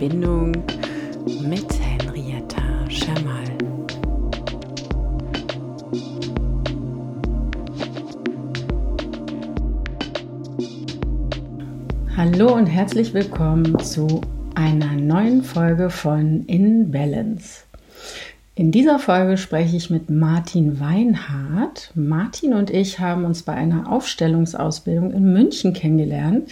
Verbindung mit Henrietta Schamal. Hallo und herzlich willkommen zu einer neuen Folge von In Balance. In dieser Folge spreche ich mit Martin Weinhardt. Martin und ich haben uns bei einer Aufstellungsausbildung in München kennengelernt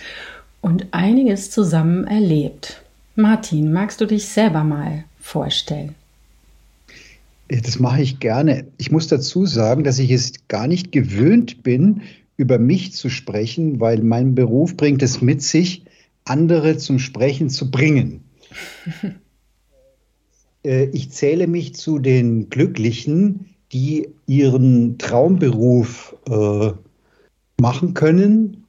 und einiges zusammen erlebt. Martin, magst du dich selber mal vorstellen? Das mache ich gerne. Ich muss dazu sagen, dass ich es gar nicht gewöhnt bin, über mich zu sprechen, weil mein Beruf bringt es mit sich, andere zum Sprechen zu bringen. Äh, ich zähle mich zu den Glücklichen, die ihren Traumberuf äh, machen können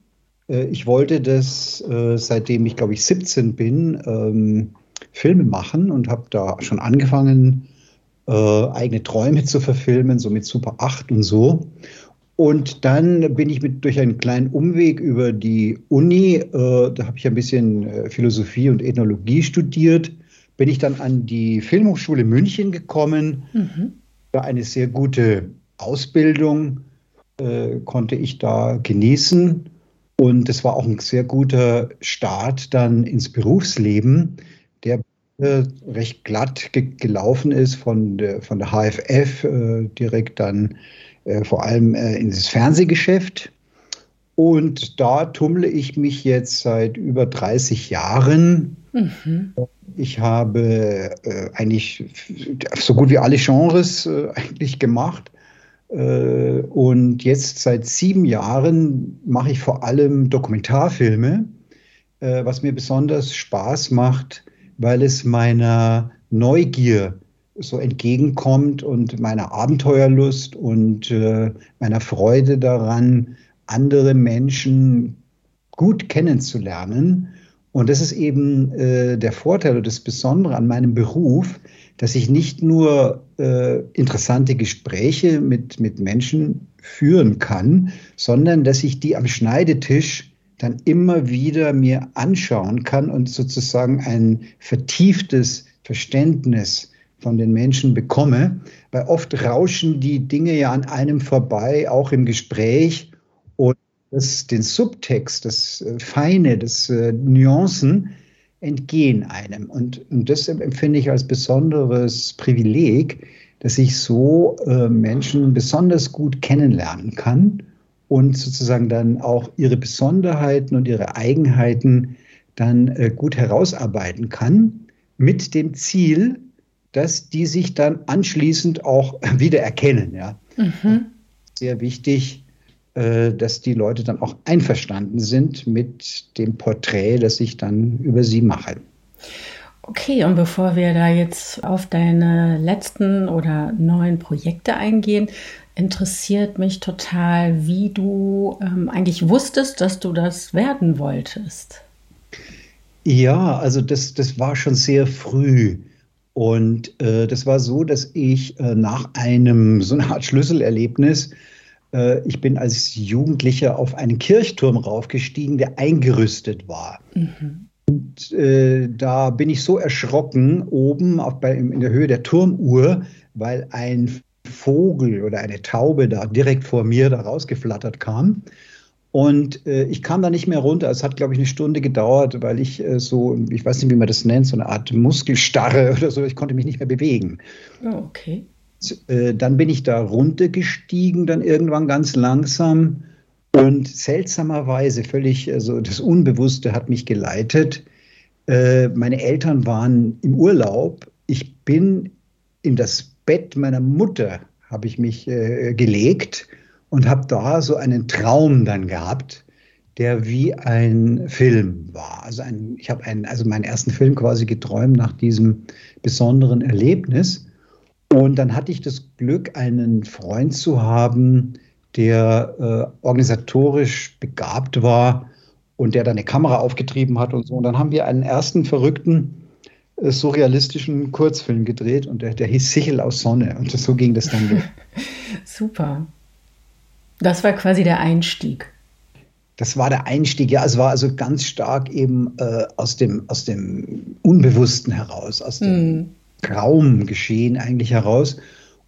ich wollte das, äh, seitdem ich, glaube ich, 17 bin, ähm, Filme machen und habe da schon angefangen, äh, eigene Träume zu verfilmen, so mit Super 8 und so. Und dann bin ich mit, durch einen kleinen Umweg über die Uni, äh, da habe ich ein bisschen äh, Philosophie und Ethnologie studiert, bin ich dann an die Filmhochschule München gekommen. Mhm. War eine sehr gute Ausbildung, äh, konnte ich da genießen und es war auch ein sehr guter Start dann ins Berufsleben, der äh, recht glatt ge gelaufen ist von der, von der HFF äh, direkt dann äh, vor allem äh, ins Fernsehgeschäft. Und da tummle ich mich jetzt seit über 30 Jahren. Mhm. Ich habe äh, eigentlich so gut wie alle Genres äh, eigentlich gemacht und jetzt seit sieben Jahren mache ich vor allem Dokumentarfilme, äh, was mir besonders Spaß macht, weil es meiner Neugier so entgegenkommt und meiner Abenteuerlust und äh, meiner Freude daran, andere Menschen gut kennenzulernen. Und das ist eben der Vorteil oder das Besondere an meinem Beruf, dass ich nicht nur äh, interessante Gespräche mit, mit Menschen führen kann, sondern dass ich die am Schneidetisch dann immer wieder mir anschauen kann und sozusagen ein vertieftes Verständnis von den Menschen bekomme, weil oft rauschen die Dinge ja an einem vorbei, auch im Gespräch. Und das, den Subtext, das äh, Feine, das äh, Nuancen, entgehen einem. Und, und das empfinde ich als besonderes Privileg, dass ich so äh, Menschen besonders gut kennenlernen kann und sozusagen dann auch ihre Besonderheiten und ihre Eigenheiten dann äh, gut herausarbeiten kann, mit dem Ziel, dass die sich dann anschließend auch wieder erkennen. Ja. Mhm. Sehr wichtig, dass die Leute dann auch einverstanden sind mit dem Porträt, das ich dann über sie mache. Okay, und bevor wir da jetzt auf deine letzten oder neuen Projekte eingehen, interessiert mich total, wie du ähm, eigentlich wusstest, dass du das werden wolltest. Ja, also das, das war schon sehr früh. Und äh, das war so, dass ich äh, nach einem so eine Art Schlüsselerlebnis äh, ich bin als Jugendlicher auf einen Kirchturm raufgestiegen, der eingerüstet war. Mhm. Und äh, da bin ich so erschrocken oben auf, bei, in der Höhe der Turmuhr, weil ein Vogel oder eine Taube da direkt vor mir da rausgeflattert kam. Und äh, ich kam da nicht mehr runter. Es hat, glaube ich, eine Stunde gedauert, weil ich äh, so, ich weiß nicht, wie man das nennt, so eine Art Muskelstarre oder so, ich konnte mich nicht mehr bewegen. Oh, okay. Äh, dann bin ich da runtergestiegen, dann irgendwann ganz langsam. Und seltsamerweise, völlig, also das Unbewusste hat mich geleitet. Äh, meine Eltern waren im Urlaub. Ich bin in das Bett meiner Mutter, habe ich mich äh, gelegt und habe da so einen Traum dann gehabt, der wie ein Film war. Also ein, ich habe also meinen ersten Film quasi geträumt nach diesem besonderen Erlebnis. Und dann hatte ich das Glück, einen Freund zu haben, der äh, organisatorisch begabt war und der dann eine Kamera aufgetrieben hat und so. Und dann haben wir einen ersten verrückten äh, surrealistischen Kurzfilm gedreht und der, der hieß Sichel aus Sonne. Und so ging das dann. Super. Das war quasi der Einstieg. das war der Einstieg. Ja, es war also ganz stark eben äh, aus, dem, aus dem Unbewussten heraus, aus dem mm. Traumgeschehen eigentlich heraus.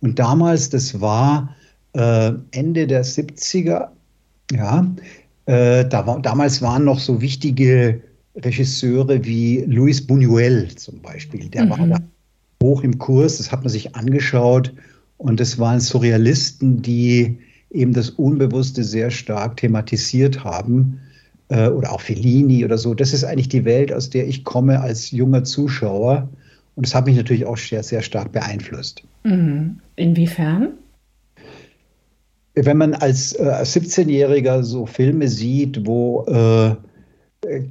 Und damals, das war äh, Ende der 70er, ja, äh, da war, damals waren noch so wichtige Regisseure wie Luis Buñuel zum Beispiel. Der mhm. war da hoch im Kurs, das hat man sich angeschaut. Und das waren Surrealisten, die eben das Unbewusste sehr stark thematisiert haben. Äh, oder auch Fellini oder so. Das ist eigentlich die Welt, aus der ich komme als junger Zuschauer. Und das hat mich natürlich auch sehr, sehr stark beeinflusst. Mhm. Inwiefern? Wenn man als, äh, als 17-Jähriger so Filme sieht, wo äh,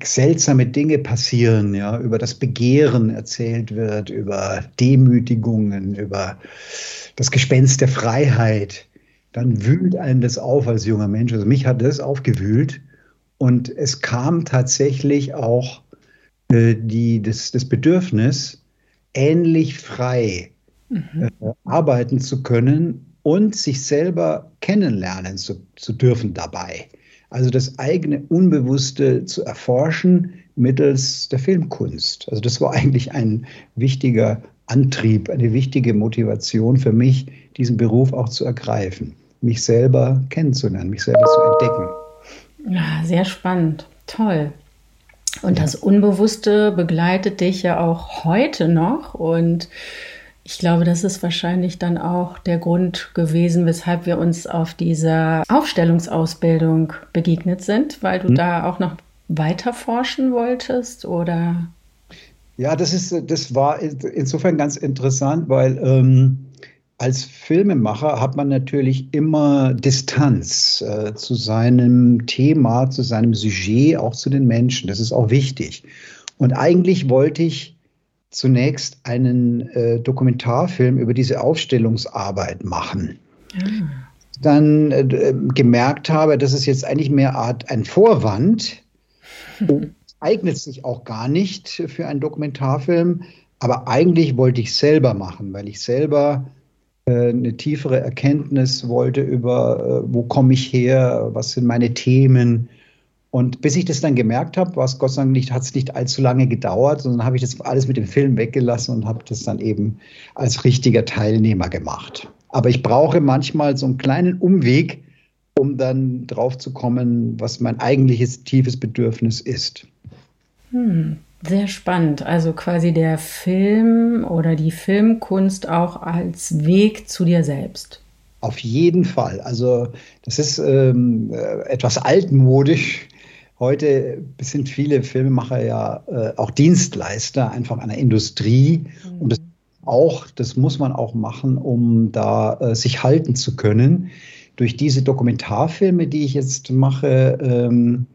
seltsame Dinge passieren, ja, über das Begehren erzählt wird, über Demütigungen, über das Gespenst der Freiheit, dann wühlt einen das auf als junger Mensch. Also mich hat das aufgewühlt und es kam tatsächlich auch äh, die, das, das Bedürfnis, ähnlich frei mhm. äh, arbeiten zu können und sich selber kennenlernen zu, zu dürfen dabei. Also das eigene Unbewusste zu erforschen mittels der Filmkunst. Also das war eigentlich ein wichtiger Antrieb, eine wichtige Motivation für mich, diesen Beruf auch zu ergreifen, mich selber kennenzulernen, mich selber zu entdecken. Ja, sehr spannend, toll. Und das Unbewusste begleitet dich ja auch heute noch und ich glaube, das ist wahrscheinlich dann auch der Grund gewesen, weshalb wir uns auf dieser Aufstellungsausbildung begegnet sind, weil du hm. da auch noch weiter forschen wolltest oder? Ja, das ist, das war insofern ganz interessant, weil ähm, als Filmemacher hat man natürlich immer Distanz äh, zu seinem Thema, zu seinem Sujet, auch zu den Menschen. Das ist auch wichtig. Und eigentlich wollte ich zunächst einen äh, Dokumentarfilm über diese Aufstellungsarbeit machen. Ah. Dann äh, gemerkt habe, das ist jetzt eigentlich mehr Art ein Vorwand, eignet sich auch gar nicht für einen Dokumentarfilm, aber eigentlich wollte ich selber machen, weil ich selber eine tiefere Erkenntnis wollte über, äh, wo komme ich her, was sind meine Themen, und bis ich das dann gemerkt habe, war es Gott sei Dank nicht, hat es nicht allzu lange gedauert, sondern habe ich das alles mit dem Film weggelassen und habe das dann eben als richtiger Teilnehmer gemacht. Aber ich brauche manchmal so einen kleinen Umweg, um dann drauf zu kommen, was mein eigentliches tiefes Bedürfnis ist. Hm, sehr spannend. Also quasi der Film oder die Filmkunst auch als Weg zu dir selbst. Auf jeden Fall. Also das ist ähm, äh, etwas altmodisch, Heute sind viele Filmemacher ja äh, auch Dienstleister einfach einer Industrie. Mhm. Und das auch, das muss man auch machen, um da äh, sich halten zu können. Durch diese Dokumentarfilme, die ich jetzt mache, ähm,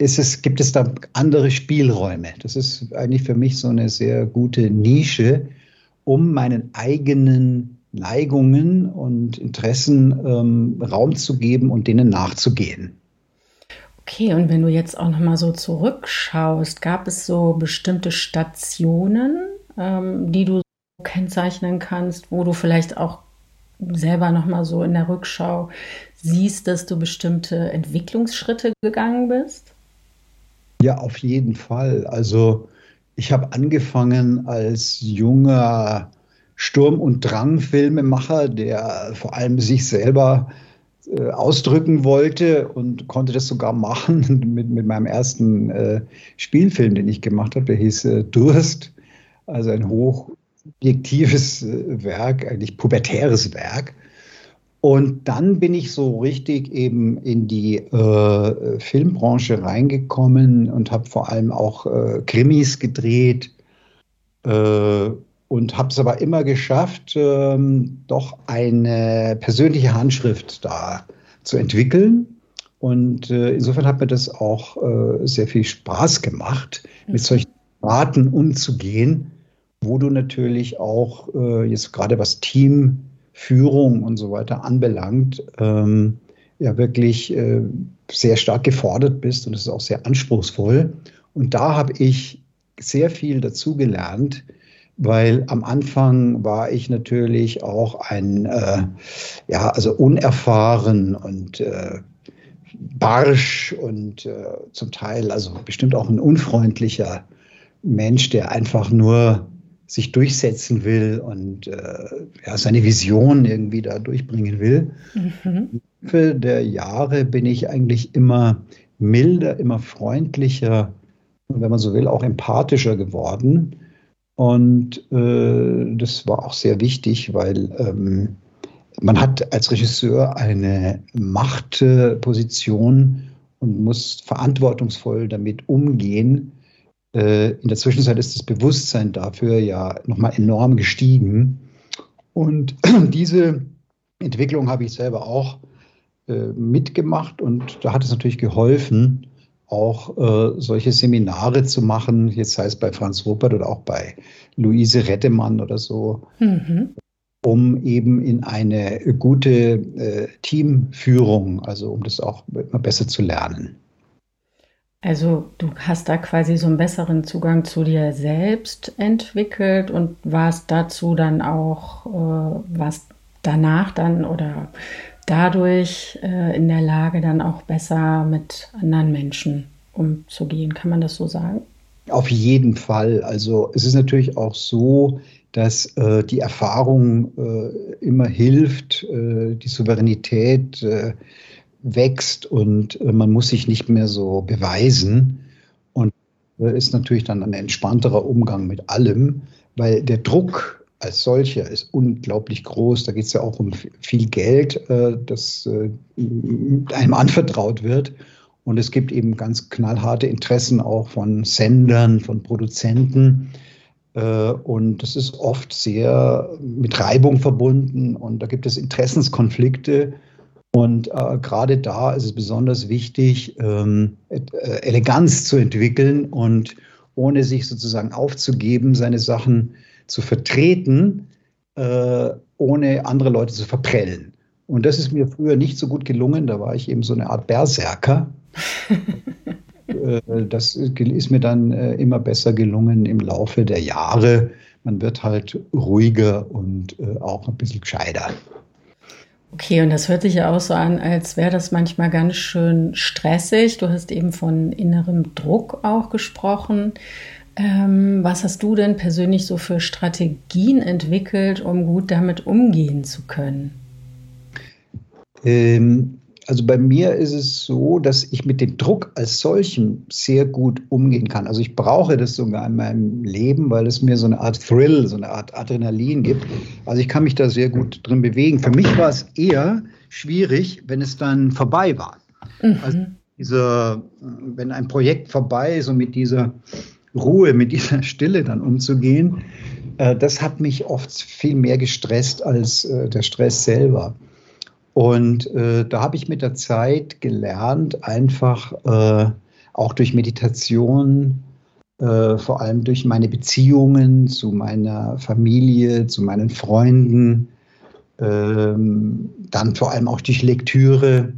ist es, gibt es da andere Spielräume. Das ist eigentlich für mich so eine sehr gute Nische, um meinen eigenen Neigungen und Interessen ähm, Raum zu geben und denen nachzugehen. Okay, und wenn du jetzt auch noch mal so zurückschaust, gab es so bestimmte Stationen, ähm, die du kennzeichnen kannst, wo du vielleicht auch selber noch mal so in der Rückschau siehst, dass du bestimmte Entwicklungsschritte gegangen bist? Ja, auf jeden Fall. Also ich habe angefangen als junger Sturm- und Drang-Filmemacher, der vor allem sich selber äh, ausdrücken wollte und konnte das sogar machen mit, mit meinem ersten äh, Spielfilm, den ich gemacht habe. Der hieß äh, Durst, also ein hochobjektives äh, Werk, eigentlich pubertäres Werk. Und dann bin ich so richtig eben in die äh, Filmbranche reingekommen und habe vor allem auch äh, Krimis gedreht und habe es aber immer geschafft, ähm, doch eine persönliche Handschrift da zu entwickeln. Und äh, insofern hat mir das auch äh, sehr viel Spaß gemacht, mhm. mit solchen Daten umzugehen, wo du natürlich auch äh, jetzt gerade was Teamführung und so weiter anbelangt, ähm, ja wirklich äh, sehr stark gefordert bist und es ist auch sehr anspruchsvoll. Und da habe ich sehr viel dazu gelernt, weil am Anfang war ich natürlich auch ein, äh, ja, also unerfahren und äh, barsch und äh, zum Teil also bestimmt auch ein unfreundlicher Mensch, der einfach nur sich durchsetzen will und äh, ja, seine Vision irgendwie da durchbringen will. Mhm. Im Laufe der Jahre bin ich eigentlich immer milder, immer freundlicher und wenn man so will, auch empathischer geworden. Und äh, das war auch sehr wichtig, weil ähm, man hat als Regisseur eine Machtposition und muss verantwortungsvoll damit umgehen. Äh, in der Zwischenzeit ist das Bewusstsein dafür ja nochmal enorm gestiegen. Und diese Entwicklung habe ich selber auch äh, mitgemacht und da hat es natürlich geholfen, auch äh, solche Seminare zu machen, jetzt sei es bei Franz Rupert oder auch bei Luise Rettemann oder so, mhm um eben in eine gute äh, Teamführung, also um das auch immer besser zu lernen. Also du hast da quasi so einen besseren Zugang zu dir selbst entwickelt und warst dazu dann auch, äh, warst danach dann oder dadurch äh, in der Lage, dann auch besser mit anderen Menschen umzugehen. Kann man das so sagen? Auf jeden Fall. Also es ist natürlich auch so, dass äh, die Erfahrung äh, immer hilft, äh, die Souveränität äh, wächst und äh, man muss sich nicht mehr so beweisen. Und äh, ist natürlich dann ein entspannterer Umgang mit allem, weil der Druck als solcher ist unglaublich groß. Da geht es ja auch um viel Geld, das einem anvertraut wird. Und es gibt eben ganz knallharte Interessen auch von Sendern, von Produzenten äh, und das ist oft sehr mit Reibung verbunden und da gibt es Interessenskonflikte. Und äh, gerade da ist es besonders wichtig, ähm, äh, Eleganz zu entwickeln und ohne sich sozusagen aufzugeben, seine Sachen zu vertreten, äh, ohne andere Leute zu verprellen. Und das ist mir früher nicht so gut gelungen. Da war ich eben so eine Art Berserker. Äh, das ist mir dann äh, immer besser gelungen im Laufe der Jahre. Man wird halt ruhiger und äh, auch ein bisschen gescheiter. Okay, und das hört sich ja auch so an, als wäre das manchmal ganz schön stressig. Du hast eben von innerem Druck auch gesprochen. Ähm, was hast du denn persönlich so für Strategien entwickelt, um gut damit umgehen zu können? Ähm, also bei mir ist es so, dass ich mit dem Druck als solchen sehr gut umgehen kann. Also ich brauche das sogar in meinem Leben, weil es mir so eine Art Thrill, so eine Art Adrenalin gibt. Also ich kann mich da sehr gut drin bewegen. Für mich war es eher schwierig, wenn es dann vorbei war. Mhm. Also dieser, wenn ein Projekt vorbei ist und mit dieser Ruhe, mit dieser Stille dann umzugehen, äh, das hat mich oft viel mehr gestresst als äh, der Stress selber. Und äh, da habe ich mit der Zeit gelernt, einfach äh, auch durch Meditation, äh, vor allem durch meine Beziehungen zu meiner Familie, zu meinen Freunden, ähm, dann vor allem auch durch Lektüre,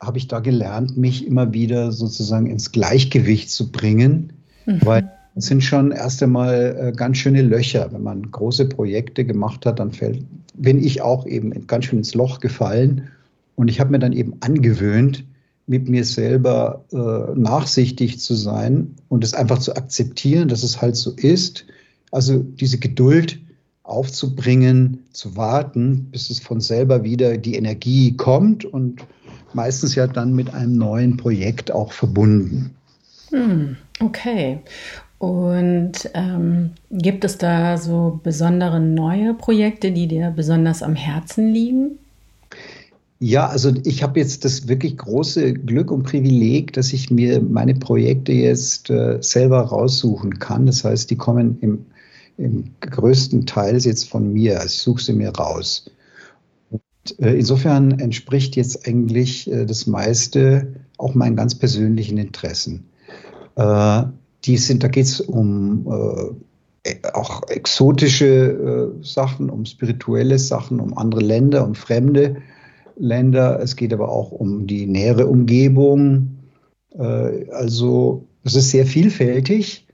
habe ich da gelernt, mich immer wieder sozusagen ins Gleichgewicht zu bringen, mhm. weil es sind schon erst einmal äh, ganz schöne Löcher. Wenn man große Projekte gemacht hat, dann fällt, bin ich auch eben ganz schön ins Loch gefallen. Und ich habe mir dann eben angewöhnt, mit mir selber äh, nachsichtig zu sein und es einfach zu akzeptieren, dass es halt so ist. Also diese Geduld aufzubringen, zu warten, bis es von selber wieder die Energie kommt und meistens ja dann mit einem neuen Projekt auch verbunden. Hm, okay. Und ähm, gibt es da so besondere neue Projekte, die dir besonders am Herzen liegen? Ja, also ich habe jetzt das wirklich große Glück und Privileg, dass ich mir meine Projekte jetzt äh, selber raussuchen kann. Das heißt, die kommen im, im größten Teil jetzt von mir. Also ich suche sie mir raus. Und, äh, insofern entspricht jetzt eigentlich äh, das meiste auch meinen ganz persönlichen Interessen. Die sind, da geht es um äh, auch exotische äh, Sachen, um spirituelle Sachen, um andere Länder, um fremde Länder. Es geht aber auch um die nähere Umgebung. Äh, also es ist sehr vielfältig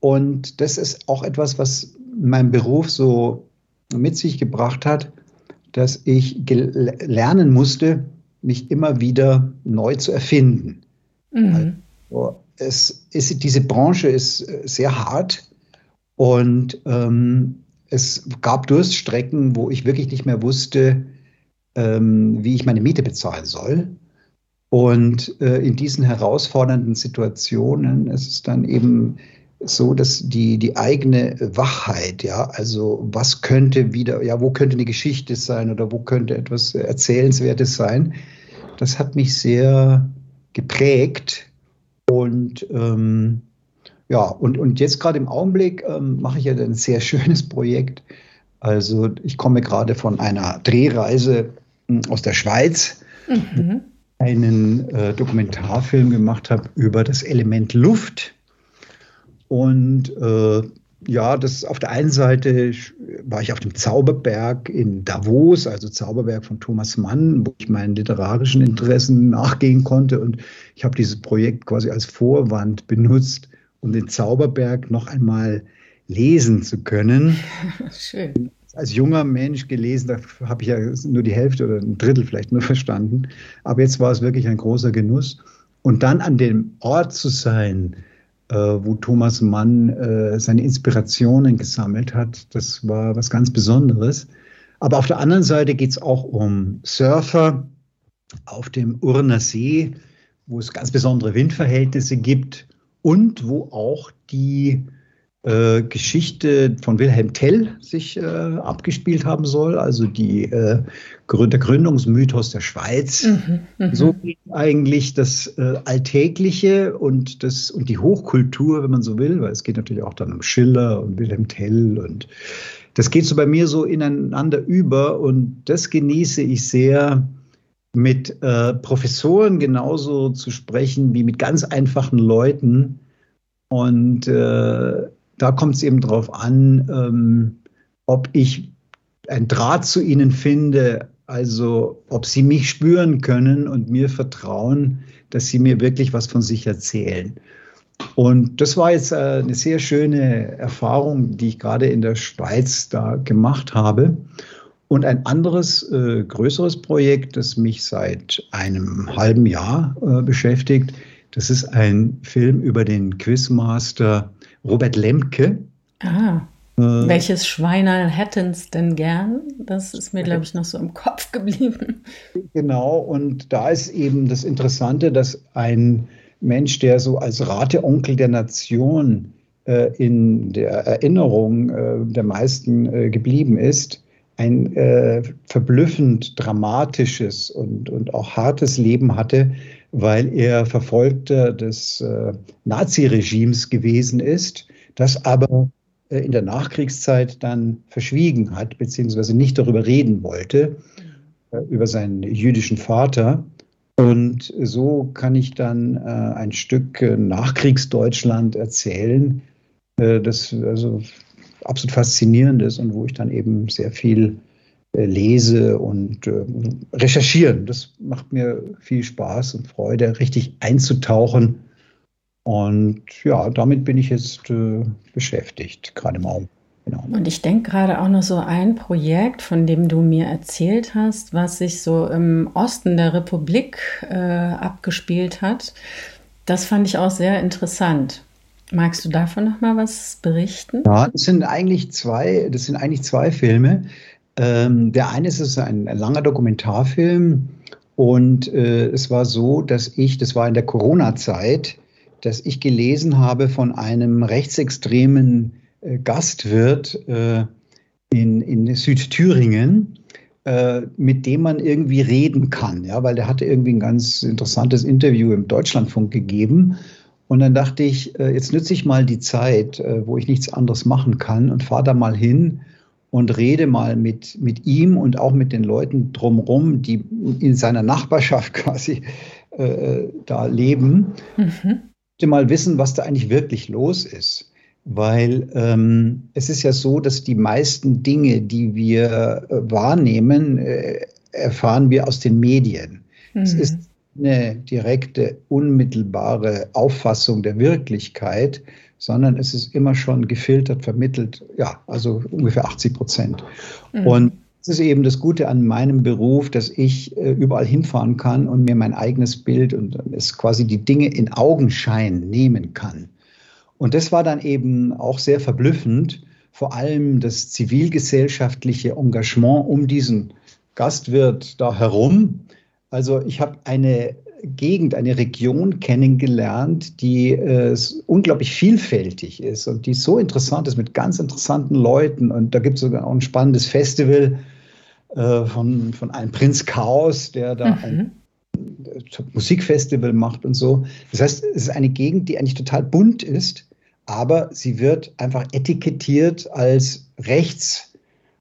und das ist auch etwas, was mein Beruf so mit sich gebracht hat, dass ich lernen musste, mich immer wieder neu zu erfinden. Mhm. Also, es ist, diese Branche ist äh, sehr hart und ähm, es gab Durststrecken, wo ich wirklich nicht mehr wusste, ähm, wie ich meine Miete bezahlen soll. Und äh, in diesen herausfordernden Situationen ist es dann eben so, dass die, die eigene Wachheit, ja, also was könnte wieder, ja, wo könnte eine Geschichte sein oder wo könnte etwas Erzählenswertes sein, das hat mich sehr geprägt. Und ähm, ja, und, und jetzt gerade im Augenblick ähm, mache ich ja ein sehr schönes Projekt. Also ich komme gerade von einer Drehreise hm, aus der Schweiz. Mhm einen äh, Dokumentarfilm gemacht habe über das Element Luft. Und äh, ja, das auf der einen Seite war ich auf dem Zauberberg in Davos, also Zauberberg von Thomas Mann, wo ich meinen literarischen Interessen nachgehen konnte. Und ich habe dieses Projekt quasi als Vorwand benutzt, um den Zauberberg noch einmal lesen zu können. Schön als junger Mensch gelesen, da habe ich ja nur die Hälfte oder ein Drittel vielleicht nur verstanden. Aber jetzt war es wirklich ein großer Genuss. Und dann an dem Ort zu sein, wo Thomas Mann äh, seine Inspirationen gesammelt hat, das war was ganz Besonderes. Aber auf der anderen Seite geht es auch um Surfer auf dem Urner See, wo es ganz besondere Windverhältnisse gibt und wo auch die äh, Geschichte von Wilhelm Tell sich äh, abgespielt haben soll, also die, äh, der Gründungsmythos der Schweiz. Mhm, mh. So geht eigentlich das äh, Alltägliche und, das, und die Hochkultur, wenn man so will, weil es geht natürlich auch dann um Schiller und Wilhelm Tell und das geht so bei mir so ineinander über und das genieße ich sehr mit äh, Professoren genauso zu sprechen wie mit ganz einfachen Leuten. Und äh, da kommt es eben darauf an, ähm, ob ich ein Draht zu ihnen finde, also ob sie mich spüren können und mir vertrauen, dass sie mir wirklich was von sich erzählen. Und das war jetzt äh, eine sehr schöne Erfahrung, die ich gerade in der Schweiz da gemacht habe. Und ein anderes, äh, größeres Projekt, das mich seit einem halben Jahr äh, beschäftigt, das ist ein Film über den Quizmaster Robert Lemke. Ah. Äh, Welches Schweiner hätten es denn gern? Das ist mir, glaube ich, noch so im Kopf geblieben. Genau, und da ist eben das Interessante, dass ein Mensch, der so als Rateonkel der Nation äh, in der Erinnerung äh, der meisten äh, geblieben ist, ein äh, verblüffend dramatisches und, und auch hartes Leben hatte, weil er Verfolgter des äh, Naziregimes gewesen ist, das aber äh, in der Nachkriegszeit dann verschwiegen hat, beziehungsweise nicht darüber reden wollte, äh, über seinen jüdischen Vater. Und so kann ich dann äh, ein Stück äh, Nachkriegsdeutschland erzählen, äh, das also absolut faszinierend ist und wo ich dann eben sehr viel lese und äh, recherchieren. Das macht mir viel Spaß und Freude, richtig einzutauchen. Und ja, damit bin ich jetzt äh, beschäftigt, gerade mal. Genau. Und ich denke gerade auch noch so ein Projekt, von dem du mir erzählt hast, was sich so im Osten der Republik äh, abgespielt hat. Das fand ich auch sehr interessant. Magst du davon noch mal was berichten? Ja, das sind eigentlich zwei, das sind eigentlich zwei Filme. Ähm, der eine ist ein, ein langer Dokumentarfilm und äh, es war so, dass ich, das war in der Corona-Zeit, dass ich gelesen habe von einem rechtsextremen äh, Gastwirt äh, in, in Südthüringen, äh, mit dem man irgendwie reden kann, ja, weil der hatte irgendwie ein ganz interessantes Interview im Deutschlandfunk gegeben. Und dann dachte ich, äh, jetzt nütze ich mal die Zeit, äh, wo ich nichts anderes machen kann und fahre da mal hin und rede mal mit, mit ihm und auch mit den Leuten drumherum, die in seiner Nachbarschaft quasi äh, da leben, mhm. mal wissen, was da eigentlich wirklich los ist. Weil ähm, es ist ja so, dass die meisten Dinge, die wir äh, wahrnehmen, äh, erfahren wir aus den Medien. Mhm. Es ist eine direkte, unmittelbare Auffassung der Wirklichkeit, sondern es ist immer schon gefiltert, vermittelt, ja, also ungefähr 80 Prozent. Mhm. Und das ist eben das Gute an meinem Beruf, dass ich äh, überall hinfahren kann und mir mein eigenes Bild und es quasi die Dinge in Augenschein nehmen kann. Und das war dann eben auch sehr verblüffend, vor allem das zivilgesellschaftliche Engagement um diesen Gastwirt da herum. Also ich habe eine Gegend, eine Region kennengelernt, die äh, unglaublich vielfältig ist und die so interessant ist mit ganz interessanten Leuten. Und da gibt es sogar auch ein spannendes Festival äh, von, von einem Prinz Chaos, der da mhm. ein Musikfestival macht und so. Das heißt, es ist eine Gegend, die eigentlich total bunt ist, aber sie wird einfach etikettiert als rechts,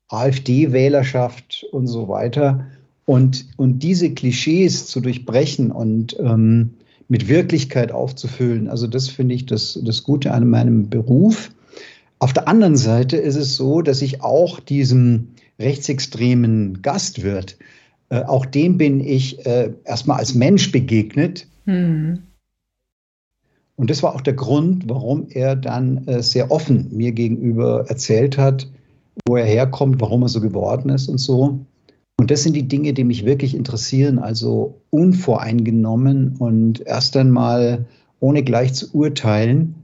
AfD-Wählerschaft und so weiter. Und, und diese Klischees zu durchbrechen und ähm, mit Wirklichkeit aufzufüllen, also das finde ich das, das Gute an meinem Beruf. Auf der anderen Seite ist es so, dass ich auch diesem rechtsextremen Gastwirt, äh, auch dem bin ich äh, erstmal als Mensch begegnet. Mhm. Und das war auch der Grund, warum er dann äh, sehr offen mir gegenüber erzählt hat, wo er herkommt, warum er so geworden ist und so. Und das sind die Dinge, die mich wirklich interessieren, also unvoreingenommen und erst einmal ohne gleich zu urteilen,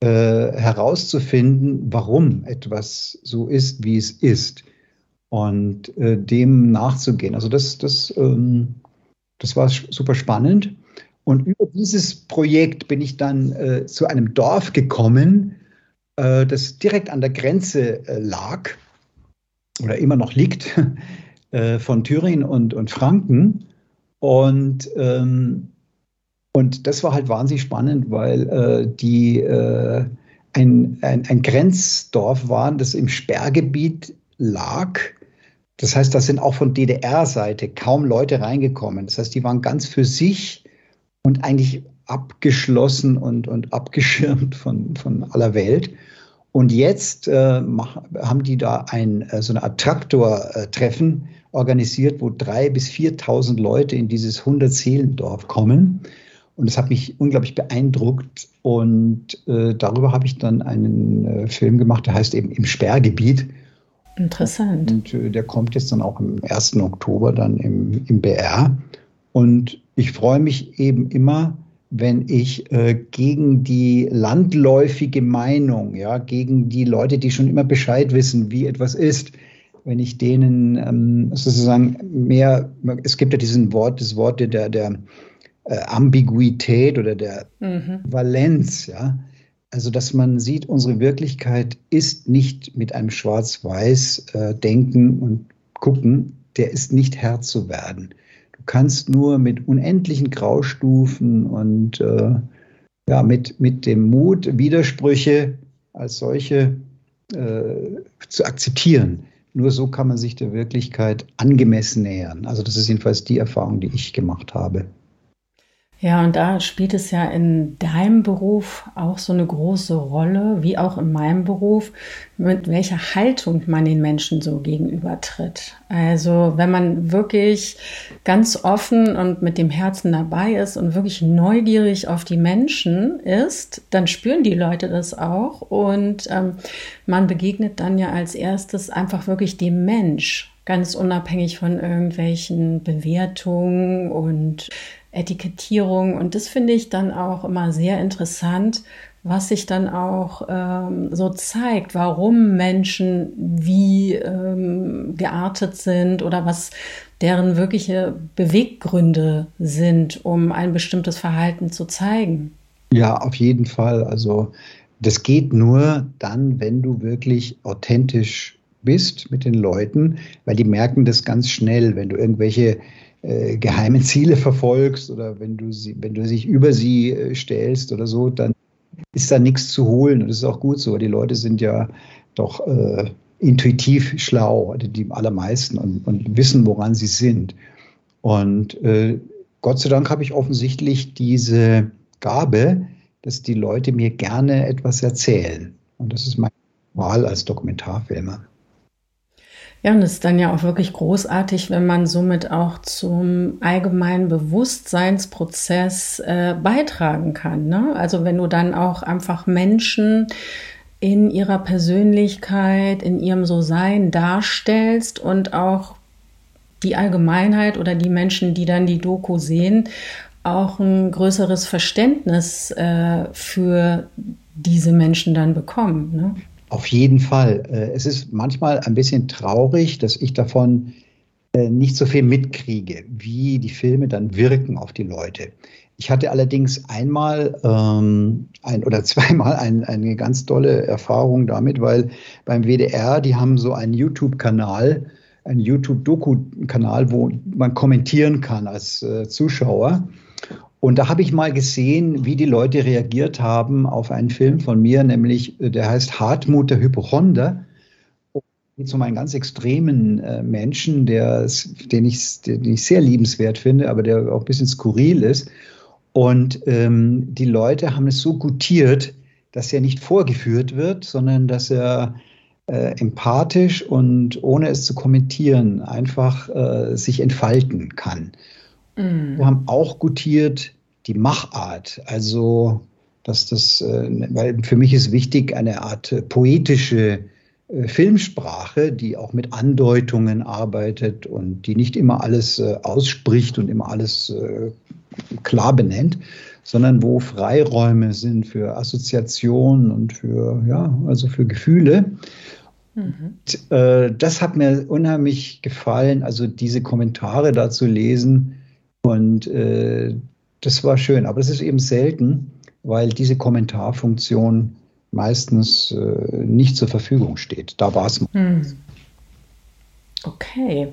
äh, herauszufinden, warum etwas so ist, wie es ist und äh, dem nachzugehen. Also das, das, ähm, das war super spannend. Und über dieses Projekt bin ich dann äh, zu einem Dorf gekommen, äh, das direkt an der Grenze äh, lag oder immer noch liegt äh, von Thüringen und, und Franken. Und, ähm, und das war halt wahnsinnig spannend, weil äh, die äh, ein, ein, ein, Grenzdorf waren, das im Sperrgebiet lag. Das heißt, da sind auch von DDR-Seite kaum Leute reingekommen. Das heißt, die waren ganz für sich und eigentlich abgeschlossen und, und abgeschirmt von, von aller Welt. Und jetzt äh, haben die da ein, äh, so eine Art Traktor-Treffen organisiert, wo drei bis 4.000 Leute in dieses 100-Seelendorf kommen. Und das hat mich unglaublich beeindruckt. Und äh, darüber habe ich dann einen äh, Film gemacht, der heißt eben Im Sperrgebiet. Interessant. Und äh, der kommt jetzt dann auch am 1. Oktober dann im, im BR. Und ich freue mich eben immer, wenn ich äh, gegen die landläufige Meinung, ja, gegen die Leute, die schon immer Bescheid wissen, wie etwas ist, wenn ich denen ähm, sozusagen mehr, es gibt ja diesen Wort, das Wort der, der äh, Ambiguität oder der mhm. Valenz, ja. Also, dass man sieht, unsere Wirklichkeit ist nicht mit einem Schwarz-Weiß äh, Denken und Gucken, der ist nicht Herr zu werden kannst nur mit unendlichen Graustufen und äh, ja, mit, mit dem Mut, Widersprüche als solche äh, zu akzeptieren. Nur so kann man sich der Wirklichkeit angemessen nähern. Also das ist jedenfalls die Erfahrung, die ich gemacht habe. Ja, und da spielt es ja in deinem Beruf auch so eine große Rolle, wie auch in meinem Beruf, mit welcher Haltung man den Menschen so gegenübertritt. Also wenn man wirklich ganz offen und mit dem Herzen dabei ist und wirklich neugierig auf die Menschen ist, dann spüren die Leute das auch und ähm, man begegnet dann ja als erstes einfach wirklich dem Mensch ganz unabhängig von irgendwelchen Bewertungen und Etikettierung. Und das finde ich dann auch immer sehr interessant, was sich dann auch ähm, so zeigt, warum Menschen wie ähm, geartet sind oder was deren wirkliche Beweggründe sind, um ein bestimmtes Verhalten zu zeigen. Ja, auf jeden Fall. Also das geht nur dann, wenn du wirklich authentisch bist mit den Leuten, weil die merken das ganz schnell, wenn du irgendwelche äh, geheime Ziele verfolgst oder wenn du sie, wenn du dich über sie äh, stellst oder so, dann ist da nichts zu holen. Und das ist auch gut so. Die Leute sind ja doch äh, intuitiv schlau, also die allermeisten, und, und, wissen, woran sie sind. Und äh, Gott sei Dank habe ich offensichtlich diese Gabe, dass die Leute mir gerne etwas erzählen. Und das ist meine Wahl als Dokumentarfilmer. Ja, und es ist dann ja auch wirklich großartig, wenn man somit auch zum allgemeinen Bewusstseinsprozess äh, beitragen kann. Ne? Also wenn du dann auch einfach Menschen in ihrer Persönlichkeit, in ihrem So-Sein darstellst und auch die Allgemeinheit oder die Menschen, die dann die Doku sehen, auch ein größeres Verständnis äh, für diese Menschen dann bekommen. Ne? Auf jeden Fall. Äh, es ist manchmal ein bisschen traurig, dass ich davon äh, nicht so viel mitkriege, wie die Filme dann wirken auf die Leute. Ich hatte allerdings einmal ähm, ein, oder zweimal ein, eine ganz tolle Erfahrung damit, weil beim WDR, die haben so einen YouTube-Kanal, einen YouTube-Doku-Kanal, wo man kommentieren kann als äh, Zuschauer. Und da habe ich mal gesehen, wie die Leute reagiert haben auf einen Film von mir, nämlich äh, der heißt Hartmut der Hypochonder. Zu um einen ganz extremen äh, Menschen, der, den, ich, den ich sehr liebenswert finde, aber der auch ein bisschen skurril ist. Und ähm, die Leute haben es so gutiert, dass er nicht vorgeführt wird, sondern dass er äh, empathisch und ohne es zu kommentieren einfach äh, sich entfalten kann. Mhm. Wir haben auch gutiert die Machart, also dass das, äh, weil für mich ist wichtig eine Art äh, poetische äh, Filmsprache, die auch mit Andeutungen arbeitet und die nicht immer alles ausspricht und immer alles klar benennt, sondern wo Freiräume sind für Assoziationen und für, ja, also für Gefühle. Mhm. Und, äh, das hat mir unheimlich gefallen, also diese Kommentare da zu lesen, und äh, das war schön, aber das ist eben selten, weil diese Kommentarfunktion meistens äh, nicht zur Verfügung steht. Da war es. Hm. Okay.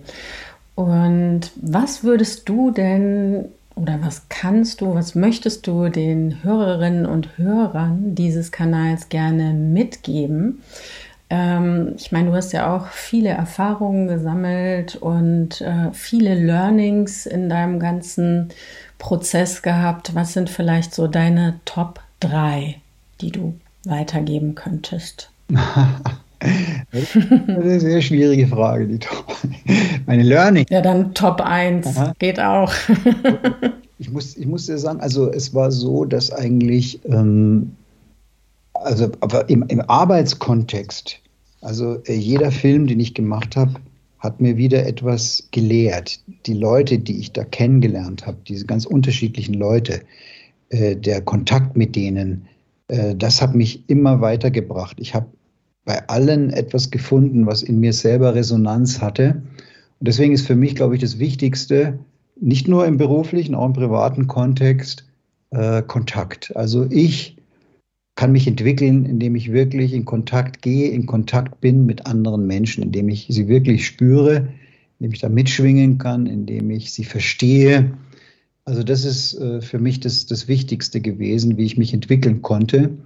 Und was würdest du denn oder was kannst du, was möchtest du den Hörerinnen und Hörern dieses Kanals gerne mitgeben? Ähm, ich meine, du hast ja auch viele Erfahrungen gesammelt und äh, viele Learnings in deinem ganzen Prozess gehabt. Was sind vielleicht so deine Top 3, die du weitergeben könntest? Das ist eine sehr schwierige Frage, die Top. Meine Learning. Ja, dann Top 1 Aha. geht auch. ich, muss, ich muss dir sagen, also es war so, dass eigentlich ähm, also aber im, im Arbeitskontext, also äh, jeder Film, den ich gemacht habe, hat mir wieder etwas gelehrt. Die Leute, die ich da kennengelernt habe, diese ganz unterschiedlichen Leute, äh, der Kontakt mit denen, äh, das hat mich immer weitergebracht. Ich habe bei allen etwas gefunden, was in mir selber Resonanz hatte. Und deswegen ist für mich, glaube ich, das Wichtigste, nicht nur im beruflichen, auch im privaten Kontext, äh, Kontakt. Also ich kann mich entwickeln, indem ich wirklich in Kontakt gehe, in Kontakt bin mit anderen Menschen, indem ich sie wirklich spüre, indem ich da mitschwingen kann, indem ich sie verstehe. Also das ist äh, für mich das, das Wichtigste gewesen, wie ich mich entwickeln konnte.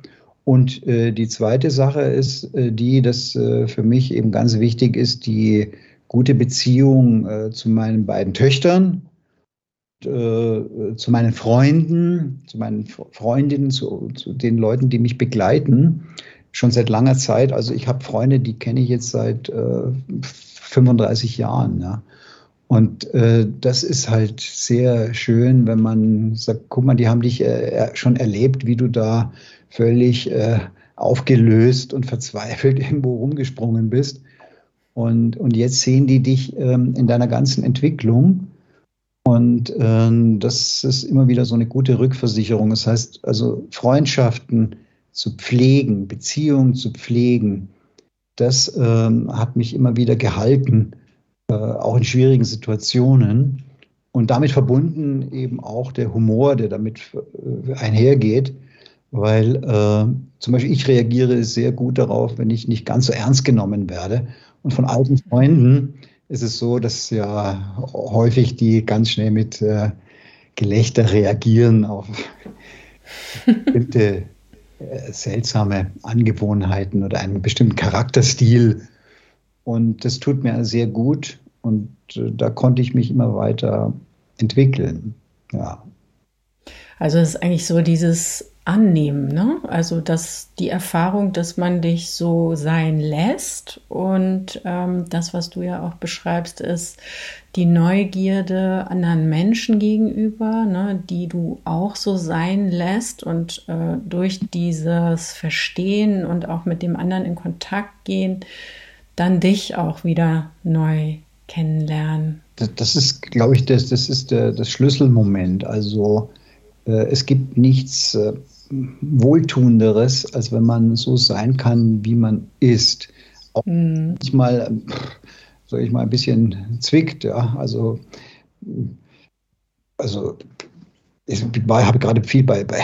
Und äh, die zweite Sache ist äh, die, dass für mich eben ganz wichtig ist, die gute Beziehung zu meinen beiden Töchtern, äh, zu meinen Freunden, zu meinen Freundinnen, zu, zu, den Leuten, die mich begleiten, schon seit langer Zeit. Also ich habe Freunde, die kenne ich jetzt seit äh, 35 Jahren. Ja. Und äh, das ist halt sehr schön, wenn man sagt, guck mal, die haben dich äh, schon erlebt, wie du da völlig äh, aufgelöst und verzweifelt irgendwo rumgesprungen bist. Und, und jetzt sehen die dich ähm, in deiner ganzen Entwicklung und ähm, das ist immer wieder so eine gute Rückversicherung. Das heißt also Freundschaften zu pflegen, Beziehungen zu pflegen, das ähm, hat mich immer wieder gehalten, äh, auch in schwierigen Situationen. Und damit verbunden eben auch der Humor, der damit äh, einhergeht, weil äh, zum Beispiel ich reagiere sehr gut darauf, wenn ich nicht ganz so ernst genommen werde. Und von alten Freunden ist es so, dass ja häufig die ganz schnell mit äh, Gelächter reagieren auf bestimmte äh, seltsame Angewohnheiten oder einen bestimmten Charakterstil. Und das tut mir sehr gut und äh, da konnte ich mich immer weiter entwickeln. Ja. Also es ist eigentlich so dieses annehmen. Ne? Also dass die Erfahrung, dass man dich so sein lässt und ähm, das, was du ja auch beschreibst, ist die Neugierde anderen Menschen gegenüber, ne, die du auch so sein lässt und äh, durch dieses Verstehen und auch mit dem anderen in Kontakt gehen, dann dich auch wieder neu kennenlernen. Das, ist, glaube ich, das, das ist der, das Schlüsselmoment. Also äh, es gibt nichts äh, Wohltuenderes, als wenn man so sein kann, wie man ist. Auch mm. manchmal, sage ich mal, ein bisschen zwickt. Ja? Also, also ich habe gerade viel bei, bei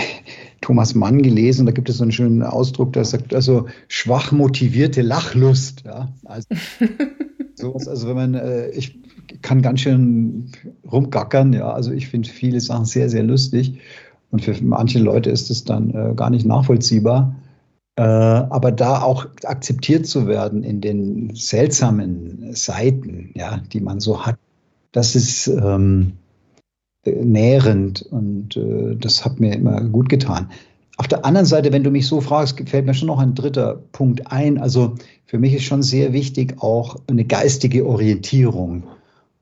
Thomas Mann gelesen, da gibt es so einen schönen Ausdruck, der sagt, also schwach motivierte Lachlust. Ja? Also, sowas, also wenn man, äh, ich kann ganz schön rumgackern, ja, also ich finde viele Sachen sehr, sehr lustig. Und für manche Leute ist es dann äh, gar nicht nachvollziehbar. Äh, aber da auch akzeptiert zu werden in den seltsamen Seiten, ja, die man so hat, das ist ähm, nährend und äh, das hat mir immer gut getan. Auf der anderen Seite, wenn du mich so fragst, fällt mir schon noch ein dritter Punkt ein. Also für mich ist schon sehr wichtig auch eine geistige Orientierung.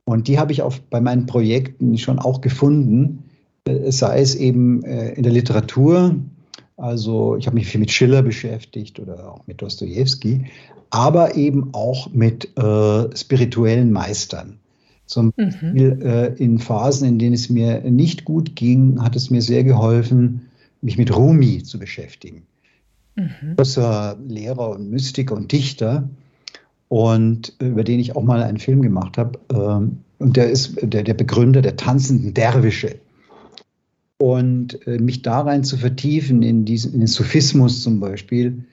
Und die habe ich auch bei meinen Projekten schon auch gefunden, sei es eben äh, in der Literatur, also ich habe mich viel mit Schiller beschäftigt oder auch mit Dostoevsky, aber eben auch mit äh, spirituellen Meistern. Zum mhm. Beispiel äh, in Phasen, in denen es mir nicht gut ging, hat es mir sehr geholfen, mich mit Rumi zu beschäftigen. Mhm. Großer Lehrer und Mystiker und Dichter und über den ich auch mal einen Film gemacht habe. Ähm, und der ist der, der Begründer der tanzenden Derwische. Und äh, mich da rein zu vertiefen, in, diesen, in den Sophismus zum Beispiel,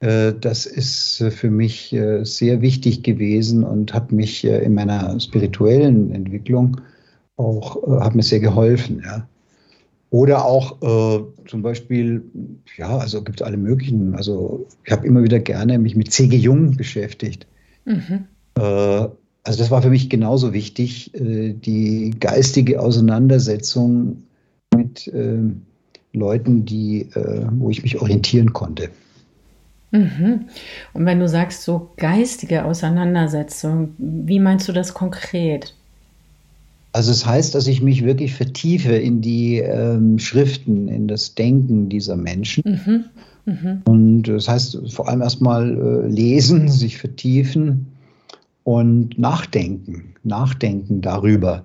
äh, das ist äh, für mich äh, sehr wichtig gewesen und hat mich äh, in meiner spirituellen Entwicklung auch, äh, hat mir sehr geholfen. Ja. Oder auch äh, zum Beispiel, ja, also gibt es alle möglichen. Also ich habe immer wieder gerne mich mit C.G. Jung beschäftigt. Mhm. Äh, also das war für mich genauso wichtig, äh, die geistige Auseinandersetzung mit äh, Leuten, die, äh, wo ich mich orientieren konnte. Mhm. Und wenn du sagst, so geistige Auseinandersetzung, wie meinst du das konkret? Also es das heißt, dass ich mich wirklich vertiefe in die ähm, Schriften, in das Denken dieser Menschen. Mhm. Mhm. Und das heißt vor allem erstmal äh, lesen, sich vertiefen und nachdenken, nachdenken darüber.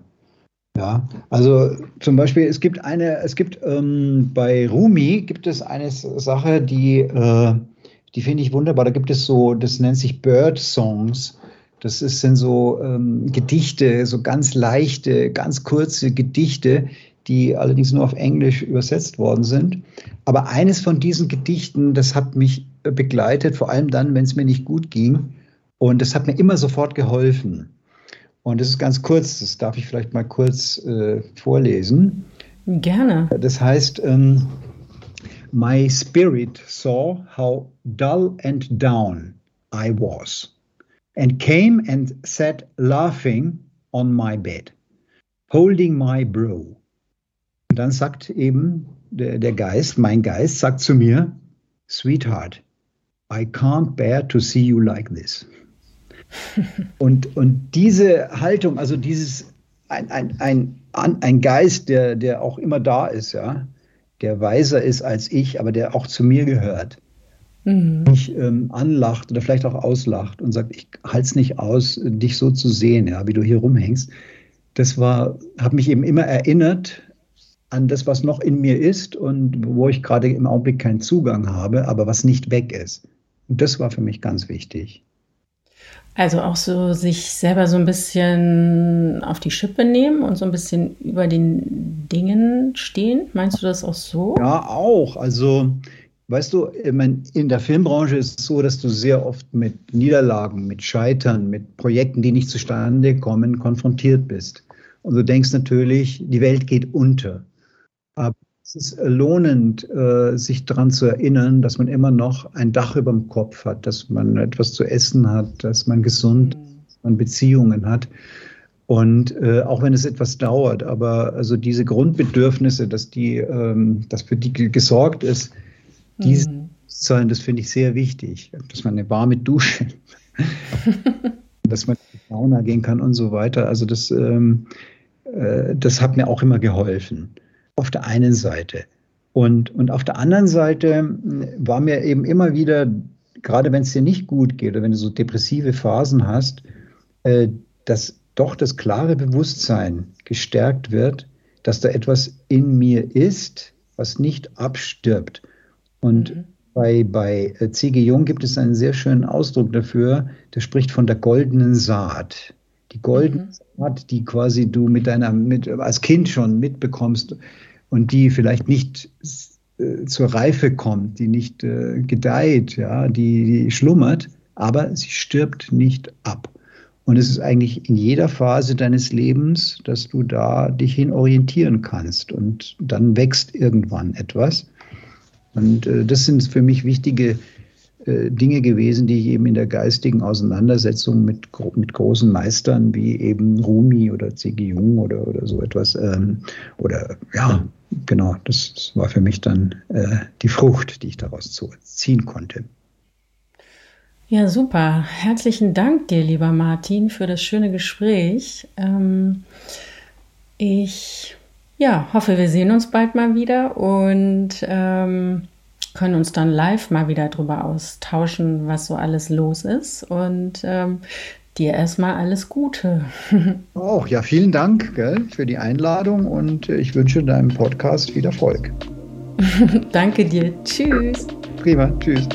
Ja, also zum Beispiel, es gibt eine, es gibt ähm, bei Rumi gibt es eine Sache, die, äh, die finde ich wunderbar. Da gibt es so, das nennt sich Bird Songs. Das ist, sind so ähm, Gedichte, so ganz leichte, ganz kurze Gedichte, die allerdings nur auf Englisch übersetzt worden sind. Aber eines von diesen Gedichten, das hat mich begleitet, vor allem dann, wenn es mir nicht gut ging. Und das hat mir immer sofort geholfen. Und das ist ganz kurz, das darf ich vielleicht mal kurz äh, vorlesen. Gerne. Das heißt, ähm, My spirit saw how dull and down I was and came and sat laughing on my bed, holding my brow. Und dann sagt eben der, der Geist, mein Geist, sagt zu mir, Sweetheart, I can't bear to see you like this. und, und diese Haltung, also dieses, ein, ein, ein, ein Geist, der, der auch immer da ist, ja, der weiser ist als ich, aber der auch zu mir gehört, mhm. mich ähm, anlacht oder vielleicht auch auslacht und sagt, ich halte es nicht aus, dich so zu sehen, ja, wie du hier rumhängst. Das war, hat mich eben immer erinnert an das, was noch in mir ist und wo ich gerade im Augenblick keinen Zugang habe, aber was nicht weg ist. Und das war für mich ganz wichtig. Also auch so sich selber so ein bisschen auf die Schippe nehmen und so ein bisschen über den Dingen stehen. Meinst du das auch so? Ja, auch. Also, weißt du, in der Filmbranche ist es so, dass du sehr oft mit Niederlagen, mit Scheitern, mit Projekten, die nicht zustande kommen, konfrontiert bist. Und du denkst natürlich, die Welt geht unter. Aber es ist lohnend, äh, sich daran zu erinnern, dass man immer noch ein Dach über dem Kopf hat, dass man etwas zu essen hat, dass man gesund, mhm. dass man Beziehungen hat. Und äh, auch wenn es etwas dauert, aber also diese Grundbedürfnisse, dass die, ähm, dass für die gesorgt ist, dieses mhm. Bewusstsein, das finde ich sehr wichtig. Dass man eine warme Dusche, dass man in die Sauna gehen kann und so weiter. Also das, ähm, äh, das hat mir auch immer geholfen. Auf der einen Seite. Und, und auf der anderen Seite hm, war mir eben immer wieder, gerade wenn es dir nicht gut geht oder wenn du so depressive Phasen hast, äh, dass doch das klare Bewusstsein gestärkt wird, dass da etwas in mir ist, was nicht abstirbt. Und mhm. bei, bei C.G. Jung gibt es einen sehr schönen Ausdruck dafür, der spricht von der goldenen Saat. Die goldene mhm. Saat, die quasi du mit deiner, mit, als Kind schon mitbekommst und die vielleicht nicht äh, zur Reife kommt, die nicht äh, gedeiht, ja, die, die schlummert, aber sie stirbt nicht ab. Und es ist eigentlich in jeder Phase deines Lebens, dass du da dich hin orientieren kannst. Und dann wächst irgendwann etwas. Und äh, das sind für mich wichtige Dinge gewesen, die ich eben in der geistigen Auseinandersetzung mit, mit großen Meistern wie eben Rumi oder C.G. Jung oder, oder so etwas, ähm, oder ja, genau, das war für mich dann äh, die Frucht, die ich daraus ziehen konnte. Ja, super. Herzlichen Dank dir, lieber Martin, für das schöne Gespräch. Ähm, ich ja, hoffe, wir sehen uns bald mal wieder und ähm, können uns dann live mal wieder darüber austauschen, was so alles los ist. Und ähm, dir erstmal alles Gute. Auch, ja, vielen Dank gell, für die Einladung und ich wünsche deinem Podcast viel Erfolg. Danke dir. Tschüss. Prima. Tschüss.